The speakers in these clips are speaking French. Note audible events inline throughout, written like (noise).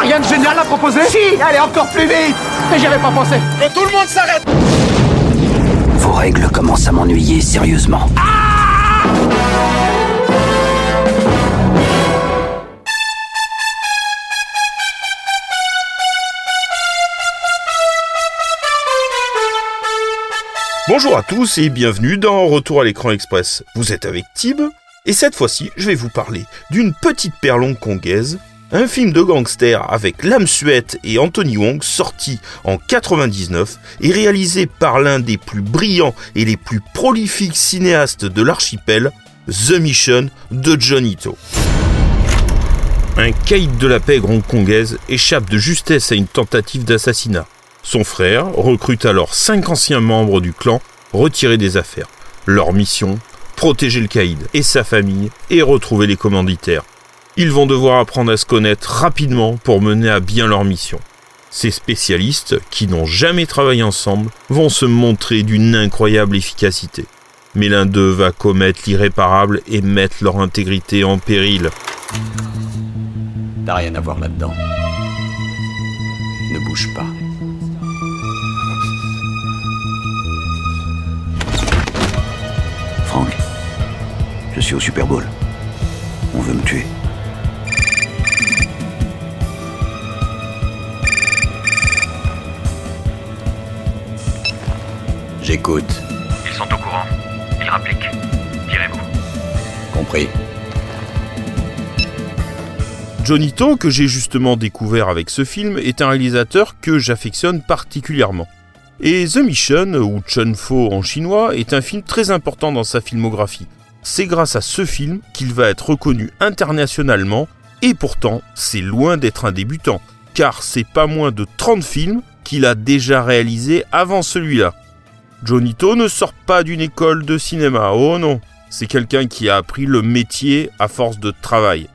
Rien de génial à proposer Si Allez, encore plus vite Mais j'y avais pas pensé Que tout le monde s'arrête Vos règles commencent à m'ennuyer sérieusement. Bonjour à tous et bienvenue dans Retour à l'écran express. Vous êtes avec Tib et cette fois-ci, je vais vous parler d'une petite perle hongkongaise, un film de gangster avec Lam Suet et Anthony Wong sorti en 99 et réalisé par l'un des plus brillants et les plus prolifiques cinéastes de l'archipel, The Mission de Johnny To. Un caïd de la pègre hongkongaise échappe de justesse à une tentative d'assassinat. Son frère recrute alors cinq anciens membres du clan retirés des affaires. Leur mission protéger le caïd et sa famille et retrouver les commanditaires. Ils vont devoir apprendre à se connaître rapidement pour mener à bien leur mission. Ces spécialistes, qui n'ont jamais travaillé ensemble, vont se montrer d'une incroyable efficacité. Mais l'un d'eux va commettre l'irréparable et mettre leur intégrité en péril. T'as rien à voir là-dedans. Ne bouge pas. Franck, je suis au Super Bowl. On veut me tuer. J'écoute. Ils sont au courant. Ils rappliquent. Tirez-vous. Compris. Johnny To, que j'ai justement découvert avec ce film, est un réalisateur que j'affectionne particulièrement. Et The Mission, ou Chun Fo en chinois, est un film très important dans sa filmographie. C'est grâce à ce film qu'il va être reconnu internationalement, et pourtant, c'est loin d'être un débutant, car c'est pas moins de 30 films qu'il a déjà réalisés avant celui-là. Johnny To ne sort pas d'une école de cinéma, oh non, c'est quelqu'un qui a appris le métier à force de travail.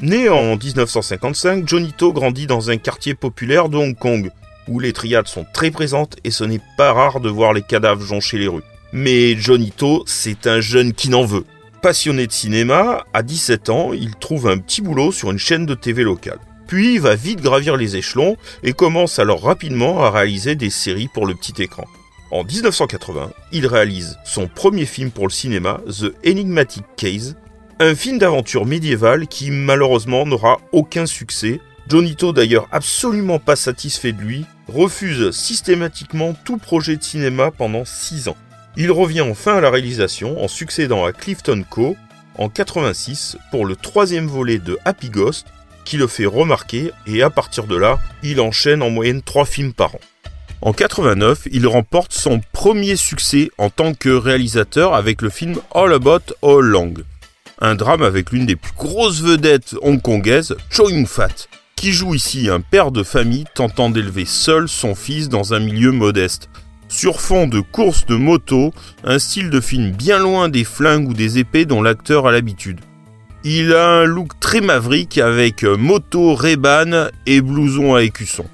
Né en 1955, Johnny To grandit dans un quartier populaire de Hong Kong, où les triades sont très présentes et ce n'est pas rare de voir les cadavres joncher les rues. Mais Johnny To, c'est un jeune qui n'en veut. Passionné de cinéma, à 17 ans, il trouve un petit boulot sur une chaîne de TV locale. Puis il va vite gravir les échelons et commence alors rapidement à réaliser des séries pour le petit écran. En 1980, il réalise son premier film pour le cinéma, The Enigmatic Case, un film d'aventure médiévale qui malheureusement n'aura aucun succès. Johnny To d'ailleurs absolument pas satisfait de lui, refuse systématiquement tout projet de cinéma pendant 6 ans. Il revient enfin à la réalisation en succédant à Clifton Co. en 86 pour le troisième volet de Happy Ghost qui le fait remarquer et à partir de là, il enchaîne en moyenne 3 films par an. En 89, il remporte son premier succès en tant que réalisateur avec le film All About All Long un drame avec l'une des plus grosses vedettes hongkongaises, Cho Yun-fat, qui joue ici un père de famille tentant d'élever seul son fils dans un milieu modeste. Sur fond de courses de moto, un style de film bien loin des flingues ou des épées dont l'acteur a l'habitude. Il a un look très maverick avec moto Ray-Ban et blouson à écusson.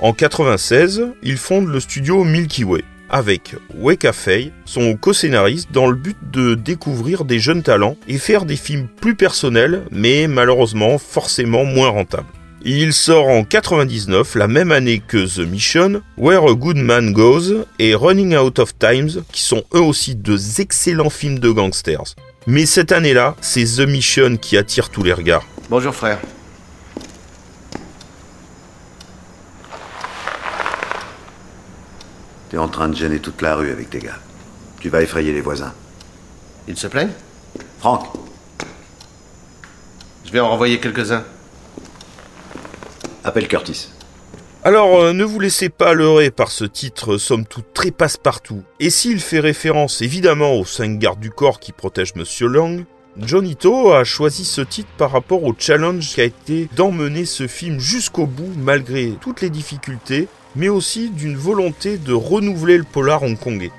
En 96, il fonde le studio Milky Way avec Weka Fei, son co-scénariste, dans le but de découvrir des jeunes talents et faire des films plus personnels, mais malheureusement forcément moins rentables. Il sort en 99, la même année que The Mission, Where a Good Man Goes et Running Out of Times, qui sont eux aussi deux excellents films de gangsters. Mais cette année-là, c'est The Mission qui attire tous les regards. Bonjour frère. T'es en train de gêner toute la rue avec tes gars. Tu vas effrayer les voisins. Ils se plaignent? Franck, Je vais en renvoyer quelques-uns. appelle Curtis. Alors, euh, ne vous laissez pas leurrer par ce titre, somme toute très passe-partout. Et s'il fait référence évidemment aux cinq gardes du corps qui protègent Monsieur Lang, Johnny To a choisi ce titre par rapport au challenge qui a été d'emmener ce film jusqu'au bout malgré toutes les difficultés, mais aussi d'une volonté de renouveler le polar hongkongais.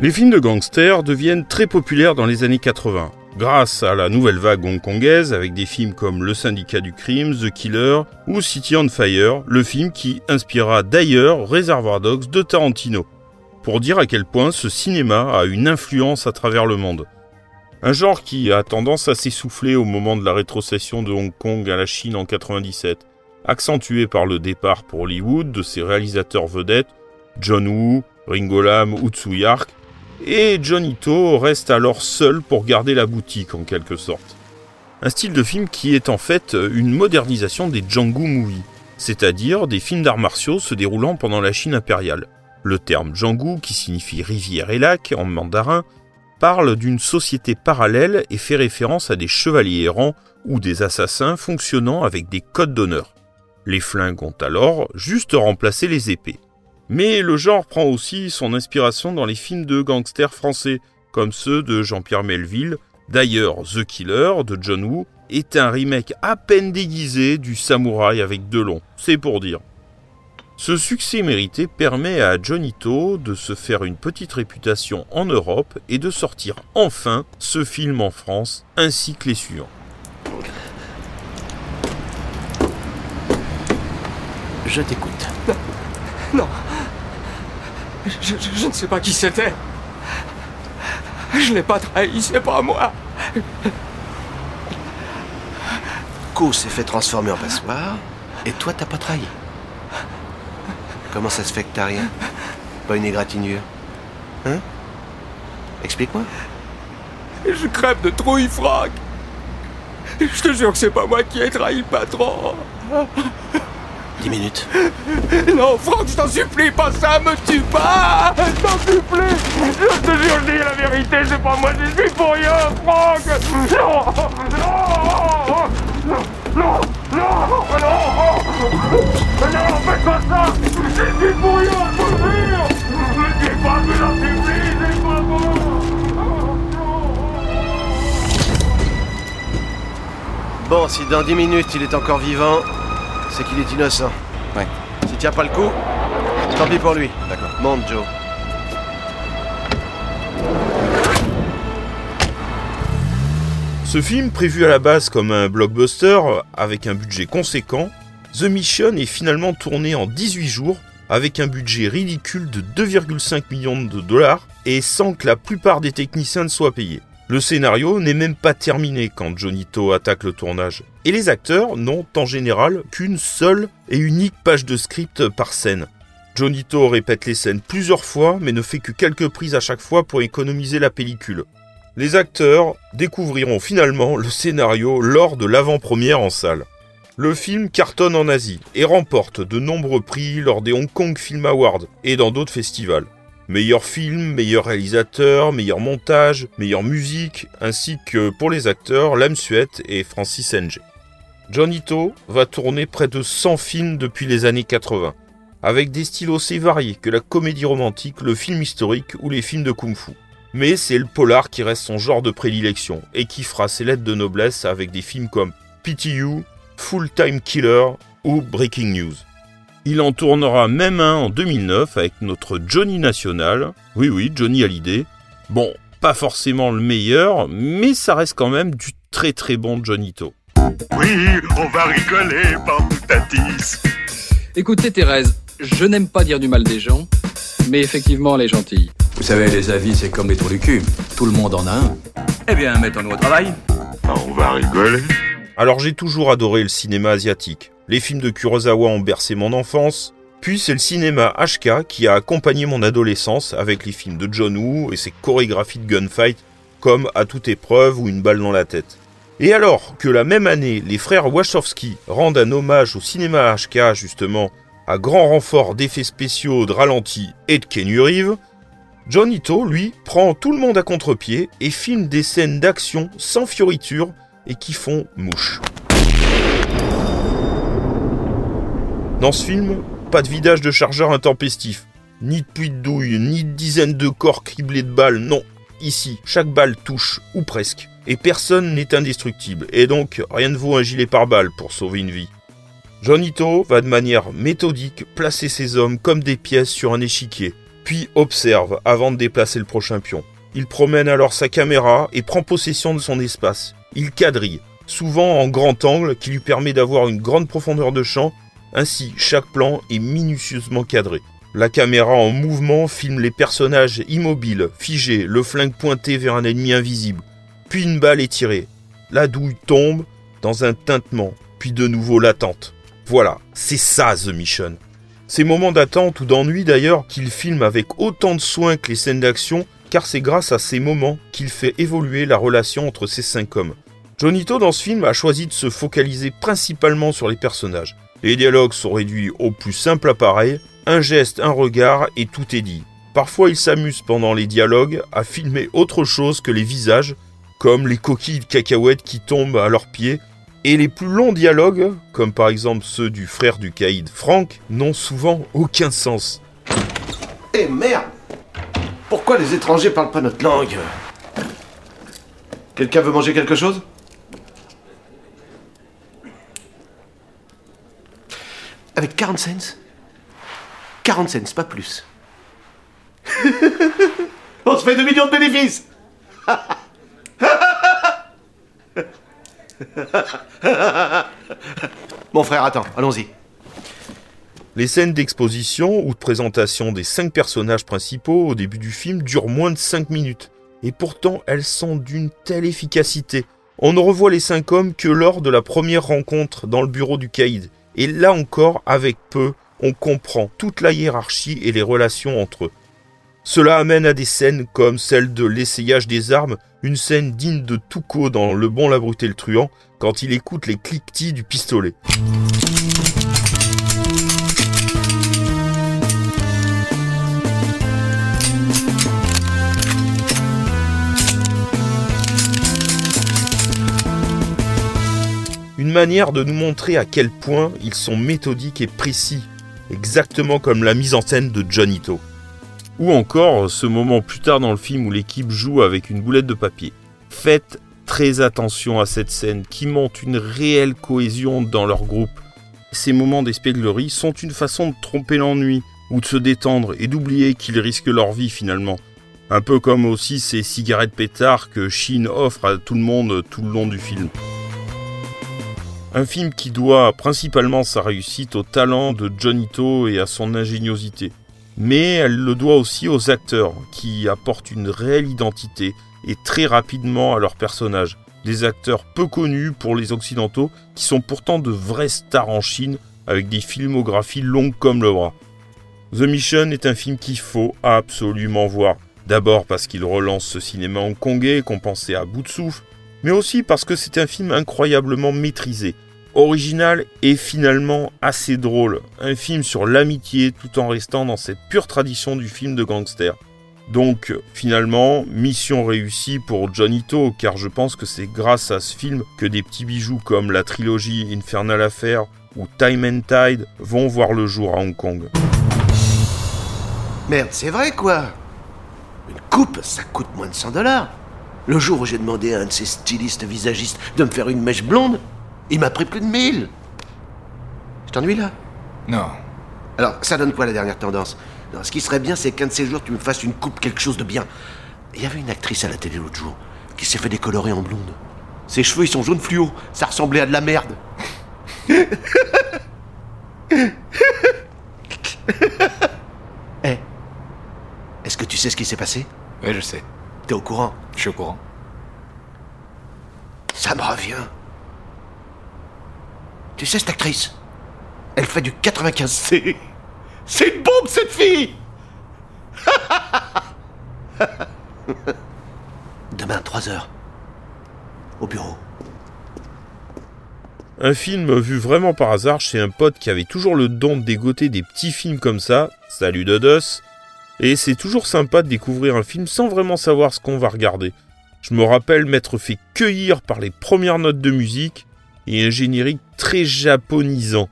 Les films de gangsters deviennent très populaires dans les années 80, grâce à la nouvelle vague hongkongaise avec des films comme Le syndicat du crime, The Killer ou City on Fire, le film qui inspira d'ailleurs Reservoir Dogs de Tarantino, pour dire à quel point ce cinéma a une influence à travers le monde. Un genre qui a tendance à s'essouffler au moment de la rétrocession de Hong Kong à la Chine en 97, accentué par le départ pour Hollywood de ses réalisateurs vedettes John Woo, Ringo Lam ou Tsu Yark, et Johnny To reste alors seul pour garder la boutique en quelque sorte. Un style de film qui est en fait une modernisation des Django Movies, c'est-à-dire des films d'arts martiaux se déroulant pendant la Chine impériale. Le terme Django, qui signifie rivière et lac en mandarin, parle d'une société parallèle et fait référence à des chevaliers errants ou des assassins fonctionnant avec des codes d'honneur. Les flingues ont alors juste remplacé les épées. Mais le genre prend aussi son inspiration dans les films de gangsters français, comme ceux de Jean-Pierre Melville. D'ailleurs, The Killer de John Woo est un remake à peine déguisé du Samouraï avec Delon, c'est pour dire. Ce succès mérité permet à Johnny To de se faire une petite réputation en Europe et de sortir enfin ce film en France, ainsi que les suivants. Je t'écoute. Non. Je, je- je ne sais pas qui c'était. Je l'ai pas trahi, c'est pas moi. Co s'est fait transformer en passoire, et toi t'as pas trahi. Comment ça se fait que t'as rien? Pas une égratignure? Hein? Explique-moi. Je crève de trouille, Franck. Je te jure que c'est pas moi qui ai trahi le patron. Dix minutes. Non, Franck, je t'en supplie, pas ça, me tue pas. Je t'en supplie. Je te jure, je dis la vérité, c'est pas moi, je suis pour rien, Franck. Non Non Non Non Non Non Non, faites pas ça. Je suis pour rien, je te jure Me tue pas, je t'en supplie, c'est pas bon Bon, si dans dix minutes il est encore vivant, c'est qu'il est innocent. Ouais. Si tient pas le coup, tant pis pour lui. D'accord. Monte, Joe. Ce film, prévu à la base comme un blockbuster avec un budget conséquent, The Mission est finalement tourné en 18 jours avec un budget ridicule de 2,5 millions de dollars et sans que la plupart des techniciens ne soient payés. Le scénario n'est même pas terminé quand Johnny To attaque le tournage. Et les acteurs n'ont en général qu'une seule et unique page de script par scène. Johnny To répète les scènes plusieurs fois mais ne fait que quelques prises à chaque fois pour économiser la pellicule. Les acteurs découvriront finalement le scénario lors de l'avant-première en salle. Le film cartonne en Asie et remporte de nombreux prix lors des Hong Kong Film Awards et dans d'autres festivals. Meilleur film, meilleur réalisateur, meilleur montage, meilleure musique, ainsi que pour les acteurs Lam Suet et Francis Ng. Johnny To va tourner près de 100 films depuis les années 80, avec des styles aussi variés que la comédie romantique, le film historique ou les films de kung-fu. Mais c'est le polar qui reste son genre de prédilection et qui fera ses lettres de noblesse avec des films comme PTU, Full Time Killer ou Breaking News. Il en tournera même un en 2009 avec notre Johnny National. Oui, oui, Johnny Hallyday. Bon, pas forcément le meilleur, mais ça reste quand même du très très bon Johnny To. Oui, on va rigoler, Bamboutatis. Écoutez Thérèse, je n'aime pas dire du mal des gens, mais effectivement elle est gentille. Vous savez, les avis, c'est comme les trous du cul. Tout le monde en a un. Eh bien, mettons-nous au travail. On va rigoler. Alors j'ai toujours adoré le cinéma asiatique. Les films de Kurosawa ont bercé mon enfance. Puis c'est le cinéma HK qui a accompagné mon adolescence avec les films de John Woo et ses chorégraphies de gunfight comme À toute épreuve ou Une balle dans la tête. Et alors que la même année, les frères Wachowski rendent un hommage au cinéma HK justement à grand renfort d'effets spéciaux, de ralenti et de Kenny Reeves, John Ito, lui, prend tout le monde à contre-pied et filme des scènes d'action sans fioriture et qui font mouche. Dans ce film, pas de vidage de chargeur intempestif, ni de puits de douille, ni de dizaines de corps criblés de balles, non. Ici, chaque balle touche, ou presque, et personne n'est indestructible, et donc rien ne vaut un gilet pare-balles pour sauver une vie. John Ito va de manière méthodique placer ses hommes comme des pièces sur un échiquier, puis observe avant de déplacer le prochain pion. Il promène alors sa caméra et prend possession de son espace. Il quadrille, souvent en grand angle qui lui permet d'avoir une grande profondeur de champ, ainsi chaque plan est minutieusement cadré. La caméra en mouvement filme les personnages immobiles, figés, le flingue pointé vers un ennemi invisible. Puis une balle est tirée. La douille tombe dans un tintement, puis de nouveau l'attente. Voilà, c'est ça The Mission. Ces moments d'attente ou d'ennui d'ailleurs qu'il filme avec autant de soin que les scènes d'action, car c'est grâce à ces moments qu'il fait évoluer la relation entre ces cinq hommes. Jonito dans ce film a choisi de se focaliser principalement sur les personnages. Les dialogues sont réduits au plus simple appareil, un geste, un regard et tout est dit. Parfois il s'amuse pendant les dialogues à filmer autre chose que les visages, comme les coquilles de cacahuètes qui tombent à leurs pieds, et les plus longs dialogues, comme par exemple ceux du frère du caïd Frank, n'ont souvent aucun sens. Eh merde! Pourquoi les étrangers parlent pas notre langue? Quelqu'un veut manger quelque chose? Avec 40 cents? 40 cents, pas plus. (laughs) On se fait 2 millions de bénéfices (laughs) (laughs) Mon frère, attends, allons-y. Les scènes d'exposition ou de présentation des cinq personnages principaux au début du film durent moins de 5 minutes. Et pourtant, elles sont d'une telle efficacité. On ne revoit les cinq hommes que lors de la première rencontre dans le bureau du caïd. Et là encore, avec peu, on comprend toute la hiérarchie et les relations entre eux. Cela amène à des scènes comme celle de l'essayage des armes, une scène digne de Touko dans Le Bon, la Brute et le Truand, quand il écoute les cliquetis du pistolet. Une manière de nous montrer à quel point ils sont méthodiques et précis, exactement comme la mise en scène de Johnito. Ou encore ce moment plus tard dans le film où l'équipe joue avec une boulette de papier. Faites très attention à cette scène qui montre une réelle cohésion dans leur groupe. Ces moments d'espièglerie sont une façon de tromper l'ennui ou de se détendre et d'oublier qu'ils risquent leur vie finalement. Un peu comme aussi ces cigarettes pétards que Shin offre à tout le monde tout le long du film. Un film qui doit principalement sa réussite au talent de Johnito et à son ingéniosité. Mais elle le doit aussi aux acteurs qui apportent une réelle identité et très rapidement à leurs personnages. Des acteurs peu connus pour les occidentaux qui sont pourtant de vrais stars en Chine avec des filmographies longues comme le bras. The Mission est un film qu'il faut absolument voir. D'abord parce qu'il relance ce cinéma hongkongais qu'on pensait à bout de souffle, mais aussi parce que c'est un film incroyablement maîtrisé, original et finalement assez drôle. Un film sur l'amitié tout en restant dans cette pure tradition du film de gangster. Donc finalement, mission réussie pour Johnito, car je pense que c'est grâce à ce film que des petits bijoux comme la trilogie Infernal Affair ou Time and Tide vont voir le jour à Hong Kong. Merde, c'est vrai quoi Une coupe, ça coûte moins de 100 dollars. Le jour où j'ai demandé à un de ces stylistes visagistes de me faire une mèche blonde, il m'a pris plus de 1000. Je t'ennuie là? Non. Alors, ça donne quoi la dernière tendance? Non, Ce qui serait bien, c'est qu'un de ces jours, tu me fasses une coupe, quelque chose de bien. Il y avait une actrice à la télé l'autre jour qui s'est fait décolorer en blonde. Ses cheveux, ils sont jaunes fluo. Ça ressemblait à de la merde. (laughs) Eh, est-ce que tu sais ce qui s'est passé? Oui, je sais. T'es au courant? Je suis au courant. Ça me revient. Tu sais, cette actrice Elle fait du 95C. C'est une bombe, cette fille (laughs) Demain, 3 heures. Au bureau. Un film vu vraiment par hasard chez un pote qui avait toujours le don de dégoter des petits films comme ça, salut Dodos, et c'est toujours sympa de découvrir un film sans vraiment savoir ce qu'on va regarder. Je me rappelle m'être fait cueillir par les premières notes de musique et un générique très japonisant.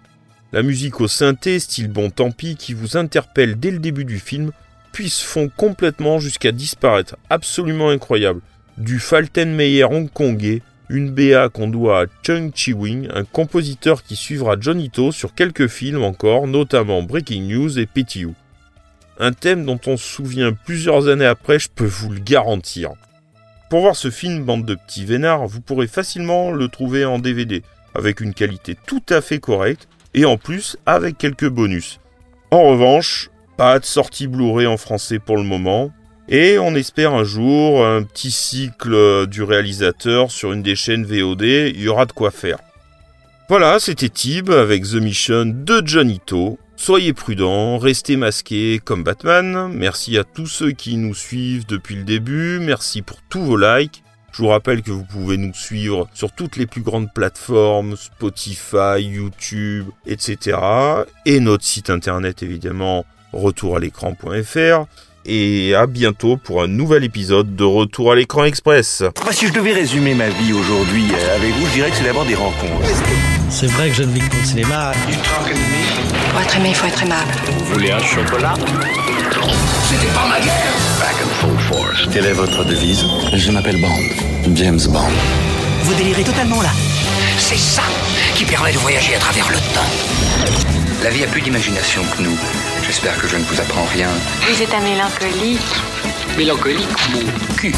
La musique au synthé, style bon tant pis, qui vous interpelle dès le début du film, puis se fond complètement jusqu'à disparaître. Absolument incroyable. Du Faltenmeyer hongkongais Une BA qu'on doit à Chung Chi-wing, un compositeur qui suivra Johnny To sur quelques films encore, notamment Breaking News et PTU. Un thème dont on se souvient plusieurs années après, je peux vous le garantir. Pour voir ce film bande de petits vénards, vous pourrez facilement le trouver en DVD, avec une qualité tout à fait correcte, et en plus avec quelques bonus. En revanche, pas de sortie Blu-ray en français pour le moment, et on espère un jour un petit cycle du réalisateur sur une des chaînes VOD, il y aura de quoi faire. Voilà, c'était Tib avec The Mission de Johnny. Soyez prudents, restez masqués comme Batman. Merci à tous ceux qui nous suivent depuis le début. Merci pour tous vos likes. Je vous rappelle que vous pouvez nous suivre sur toutes les plus grandes plateformes, Spotify, YouTube, etc. Et notre site internet évidemment, retour à l'écran.fr et à bientôt pour un nouvel épisode de Retour à l'écran express. Moi, si je devais résumer ma vie aujourd'hui euh, avec vous, je dirais que c'est d'abord des rencontres. C'est vrai que je ne vis que pour le cinéma. Pour être aimé, il faut être aimable. Vous voulez un chocolat? C'était pas ma guerre Back and full force. Quelle est votre devise? Je m'appelle Bond. James Bond. Vous délirez totalement là. C'est ça qui permet de voyager à travers le temps. La vie a plus d'imagination que nous. J'espère que je ne vous apprends rien. Vous êtes un mélancolique. Mélancolique, mon cul.